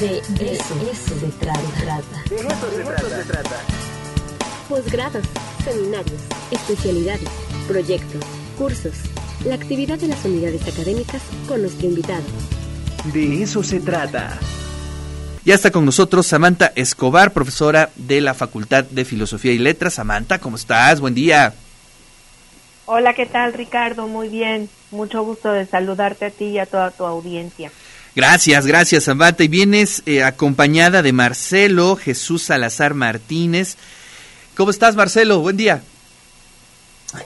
De, eso, se trata. De eso se trata. Posgrados, seminarios, especialidades, proyectos, cursos, la actividad de las unidades académicas con nuestro invitado. De eso se trata. Ya está con nosotros Samantha Escobar, profesora de la Facultad de Filosofía y Letras. Samantha, ¿cómo estás? Buen día. Hola, ¿qué tal Ricardo? Muy bien. Mucho gusto de saludarte a ti y a toda tu audiencia. Gracias, gracias Samantha. Y vienes eh, acompañada de Marcelo Jesús Salazar Martínez. ¿Cómo estás Marcelo? Buen día.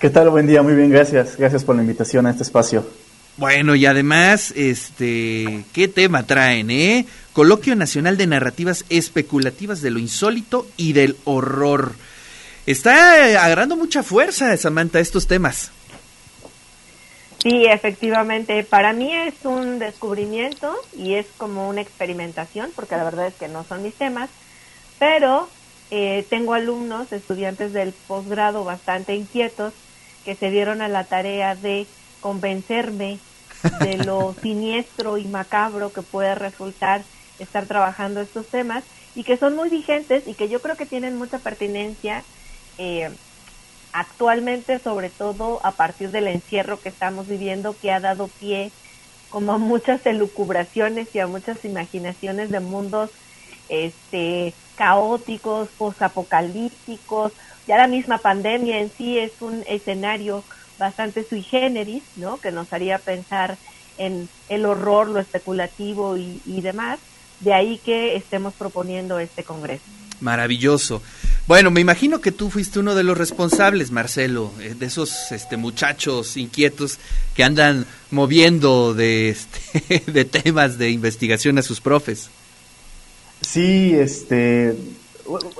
¿Qué tal? Buen día, muy bien, gracias. Gracias por la invitación a este espacio. Bueno, y además, este, ¿qué tema traen, eh? Coloquio Nacional de Narrativas Especulativas de lo Insólito y del Horror. Está agarrando mucha fuerza, Samantha, estos temas. Sí, efectivamente. Para mí es un descubrimiento y es como una experimentación, porque la verdad es que no son mis temas, pero eh, tengo alumnos, estudiantes del posgrado bastante inquietos, que se dieron a la tarea de convencerme de lo siniestro y macabro que puede resultar estar trabajando estos temas y que son muy vigentes y que yo creo que tienen mucha pertinencia eh, actualmente, sobre todo a partir del encierro que estamos viviendo, que ha dado pie como a muchas elucubraciones y a muchas imaginaciones de mundos este, caóticos, posapocalípticos. Ya la misma pandemia en sí es un escenario bastante sui generis, ¿no? Que nos haría pensar en el horror, lo especulativo y, demás. De ahí que estemos proponiendo este congreso. Maravilloso. Bueno, me imagino que tú fuiste uno de los responsables, Marcelo, eh, de esos este, muchachos inquietos que andan moviendo de, este, de temas de investigación a sus profes. Sí, este,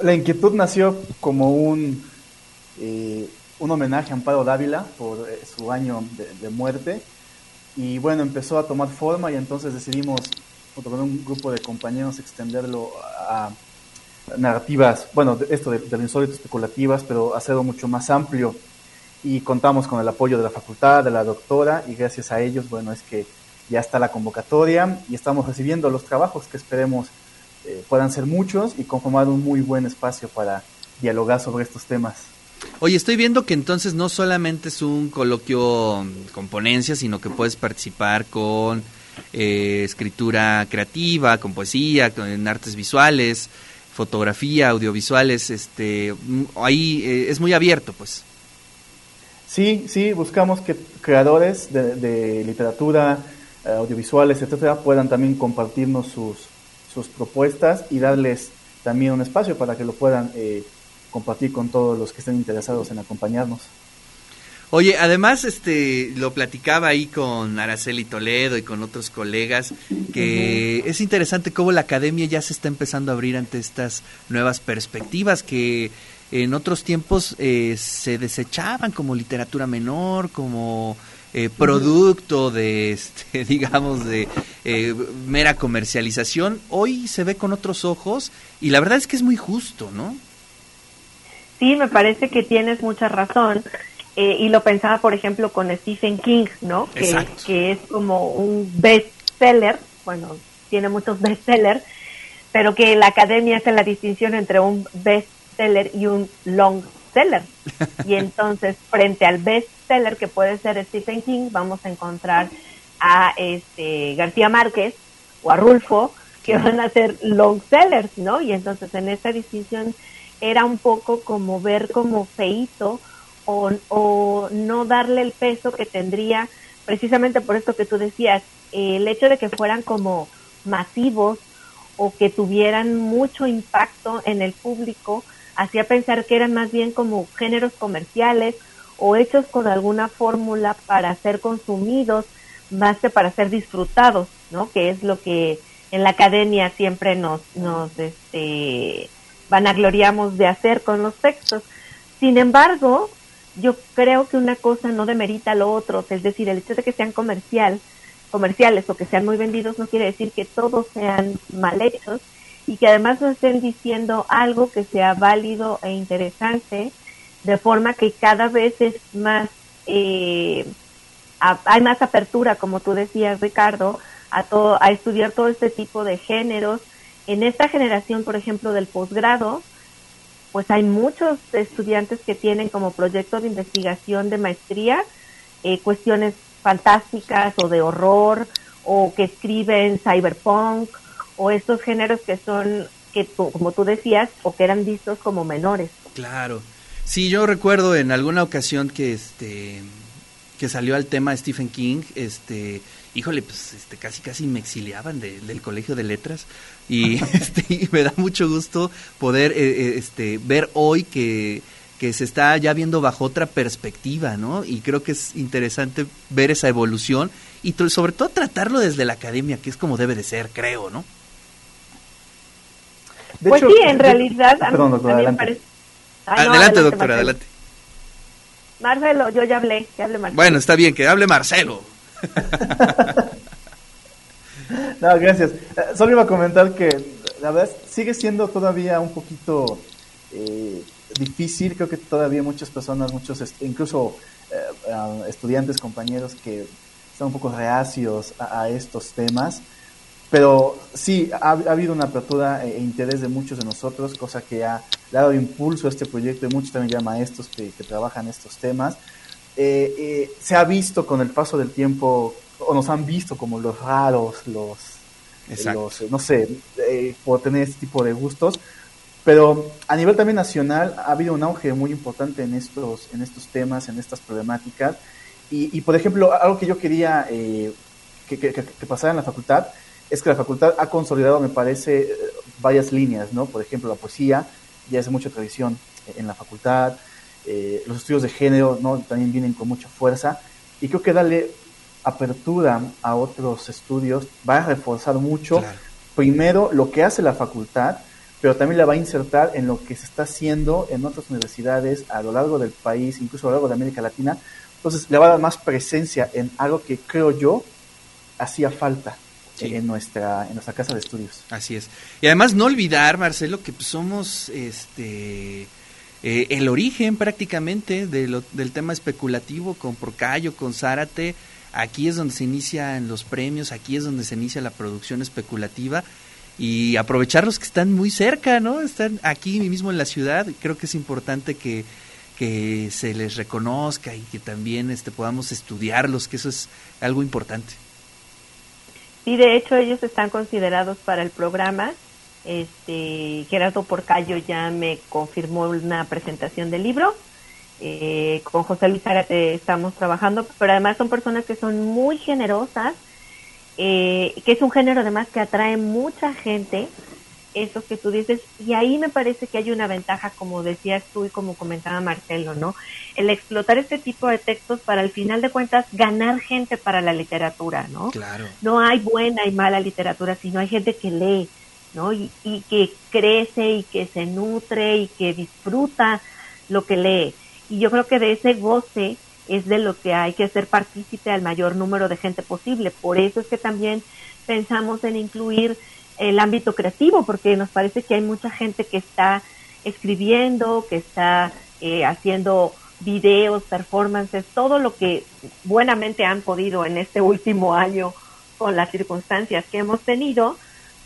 la inquietud nació como un, eh, un homenaje a Amparo Dávila por eh, su año de, muerte. Y bueno, empezó a tomar forma y entonces decidimos, junto con un grupo de compañeros, extenderlo a narrativas, bueno, esto de, de insólito especulativas, pero hacerlo mucho más amplio. Y contamos con el apoyo de la facultad, de la doctora, y gracias a ellos, bueno, es que ya está la convocatoria y estamos recibiendo los trabajos que esperemos eh, puedan ser muchos y conformar un muy buen espacio para dialogar sobre estos temas. Oye, estoy viendo que entonces no solamente es un coloquio con ponencia, sino que puedes participar con eh, escritura creativa, con poesía, con artes visuales, fotografía, audiovisuales, este, ahí eh, es muy abierto, pues. Sí, sí, buscamos que creadores de, literatura, audiovisuales, etcétera, puedan también compartirnos sus, sus propuestas y darles también un espacio para que lo puedan eh, compartir con todos los que estén interesados en acompañarnos. Oye, además, este, lo platicaba ahí con Araceli Toledo y con otros colegas, que es interesante cómo la academia ya se está empezando a abrir ante estas nuevas perspectivas que en otros tiempos eh, se desechaban como literatura menor, como eh, producto de, este, digamos, de eh, mera comercialización, hoy se ve con otros ojos y la verdad es que es muy justo, ¿no? Sí, me parece que tienes mucha razón. Eh, y lo pensaba, por ejemplo, con Stephen King, ¿no? Que, que es como un bestseller, bueno, tiene muchos bestsellers, pero que la academia hace la distinción entre un bestseller y un long seller. Y entonces, frente al bestseller que puede ser Stephen King, vamos a encontrar a este García Márquez o a Rulfo, que van a ser long sellers, ¿no? Y entonces en esa distinción era un poco como ver como feito o, no darle el peso que tendría, precisamente por esto que tú decías, el hecho de que fueran como masivos o que tuvieran mucho impacto en el público, hacía pensar que eran más bien como géneros comerciales o hechos con alguna fórmula para ser consumidos más que para ser disfrutados, ¿no? Que es lo que en la academia siempre nos, nos este, vanagloriamos de hacer con los textos. Sin embargo, yo creo que una cosa no demerita lo otro, es decir, el hecho de que sean comercial, comerciales o que sean muy vendidos no quiere decir que todos sean mal hechos y que además nos estén diciendo algo que sea válido e interesante, de forma que cada vez es más, eh, hay más apertura, como tú decías, Ricardo, a, todo, a estudiar todo este tipo de géneros. En esta generación, por ejemplo, del posgrado, pues hay muchos estudiantes que tienen como proyecto de investigación de maestría eh, cuestiones fantásticas o de horror o que escriben cyberpunk o estos géneros que son que como tú decías o que eran vistos como menores. Claro. Sí, yo recuerdo en alguna ocasión que este que salió al tema Stephen King, este, híjole, pues este, casi casi me exiliaban del colegio de letras y, este, me da mucho gusto poder eh, eh, este, ver hoy que, que se está ya viendo bajo otra perspectiva, ¿no? Y creo que es interesante ver esa evolución y sobre todo tratarlo desde la academia, que es como debe de ser, creo, ¿no? pues sí, en realidad a mí, parece... adelante, doctora, adelante. Marcelo, yo ya hablé, que hable Marcelo. Bueno, está bien, que hable Marcelo. No, gracias. Eh, solo iba a comentar que la verdad sigue siendo todavía un poquito eh, difícil. Creo que todavía muchas personas, muchos, incluso eh, estudiantes, compañeros que están un poco reacios a, estos temas. Pero sí, ha, habido una apertura e, interés de muchos de nosotros, cosa que ha dado impulso a este proyecto y muchos también ya maestros que, trabajan estos temas. Eh, eh, se ha visto con el paso del tiempo, o nos han visto como los raros, los, los no sé, eh, por tener este tipo de gustos. Pero a nivel también nacional ha habido un auge muy importante en estos, en estos temas, en estas problemáticas. Y, y por ejemplo, algo que yo quería que, que, que pasara en la facultad es que la facultad ha consolidado, me parece, eh, varias líneas, ¿no? Por ejemplo, la poesía, ya hace mucha tradición en la facultad, eh, los estudios de género, ¿no? También vienen con mucha fuerza, y creo que darle apertura a otros estudios va a reforzar mucho, primero, lo que hace la facultad, pero también la va a insertar en lo que se está haciendo en otras universidades a lo largo del país, incluso a lo largo de América Latina. Entonces, le va a dar más presencia en algo que creo yo hacía falta en, nuestra, en nuestra casa de estudios. Así es. Y además no olvidar, Marcelo, que somos este eh, el origen prácticamente de del tema especulativo con Porcayo, con Zárate. Aquí es donde se inician los premios, aquí es donde se inicia la producción especulativa y aprovechar los que están muy cerca, ¿no? Están aquí mismo en la ciudad. Creo que es importante que, que se les reconozca y que también este, podamos estudiarlos, que eso es algo importante. Sí, de hecho ellos están considerados para el programa. Este, Gerardo Porcayo ya me confirmó una presentación del libro. Eh, con José Luis Arate estamos trabajando, pero además son personas que son muy generosas, eh, que es un género además que atrae mucha gente eso que tú dices, y ahí me parece que hay una ventaja, como decías tú y como comentaba Marcelo, ¿no? El explotar este tipo de textos para al final de cuentas ganar gente para la literatura, ¿no? Claro. No hay buena y mala literatura, sino hay gente que lee, ¿no? Y, que crece y que se nutre y que disfruta lo que lee. Y yo creo que de ese goce es de lo que hay que hacer partícipe al mayor número de gente posible. Por eso es que también pensamos en incluir el ámbito creativo, porque nos parece que hay mucha gente que está escribiendo, que está eh, haciendo videos, performances, todo lo que buenamente han podido en este último año con las circunstancias que hemos tenido,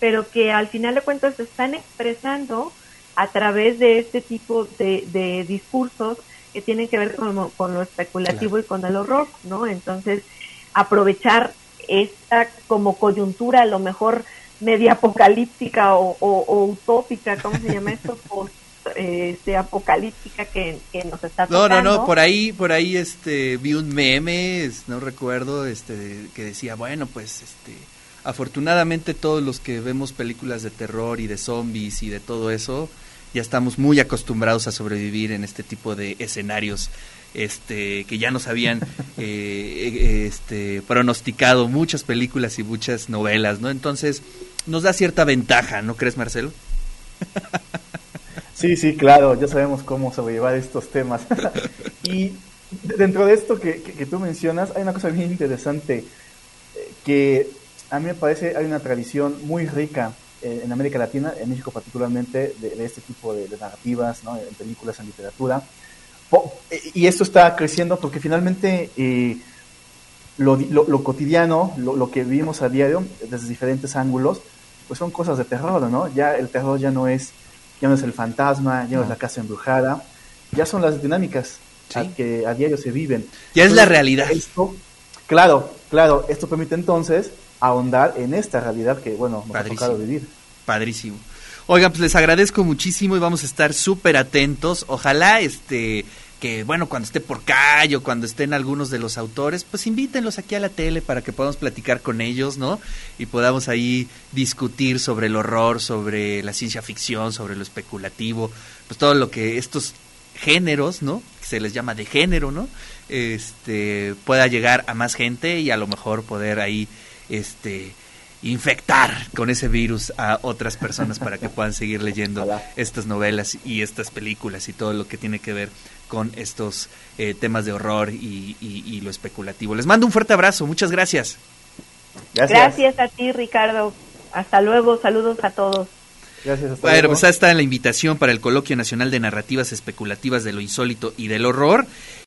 pero que al final de cuentas se están expresando a través de este tipo de, discursos que tienen que ver con, con lo especulativo y con el horror, ¿no? Entonces, aprovechar esta como coyuntura a lo mejor media apocalíptica o, utópica, ¿cómo se llama esto? este, apocalíptica que, nos está tocando. No, no, no, por ahí, por ahí este, vi un meme, no recuerdo, este, que decía, bueno, pues, este, afortunadamente todos los que vemos películas de terror y de zombies y de todo eso, ya estamos muy acostumbrados a sobrevivir en este tipo de escenarios este, que ya nos habían eh, este, pronosticado muchas películas y muchas novelas, ¿no? Entonces, nos da cierta ventaja, ¿no crees, Marcelo? Sí, sí, claro, ya sabemos cómo sobrellevar estos temas. y dentro de esto que, que, tú mencionas, hay una cosa bien interesante, eh, que a mí me parece hay una tradición muy rica eh, en América Latina, en México particularmente, de, este tipo de, narrativas, ¿no? en películas, en literatura, y esto está creciendo porque finalmente eh, lo, lo, cotidiano, lo, que vivimos a diario, desde diferentes ángulos, pues son cosas de terror, ¿no? Ya el terror ya no es, ya no es el fantasma, ya no, es la casa embrujada, ya son las dinámicas que a diario se viven. Ya es la realidad. Esto, claro, claro, esto permite entonces ahondar en esta realidad que, bueno, nos ha tocado vivir. Padrísimo. Oigan, pues les agradezco muchísimo y vamos a estar súper atentos. Ojalá, este, que bueno, cuando esté por Cayo, cuando estén algunos de los autores, pues invítenlos aquí a la tele para que podamos platicar con ellos, ¿no? Y podamos ahí discutir sobre el horror, sobre la ciencia ficción, sobre lo especulativo, pues todo lo que estos géneros, ¿no? Que se les llama de género, ¿no? Este, pueda llegar a más gente y a lo mejor poder ahí, este, infectar con ese virus a otras personas para que puedan seguir leyendo estas novelas y estas películas y todo lo que tiene que ver con estos eh, temas de horror y, lo especulativo. Les mando un fuerte abrazo, muchas gracias. gracias. Gracias a ti, Ricardo. Hasta luego, saludos a todos. Gracias, hasta bueno, pues ahí está la invitación para el Coloquio Nacional de Narrativas Especulativas de lo Insólito y del Horror.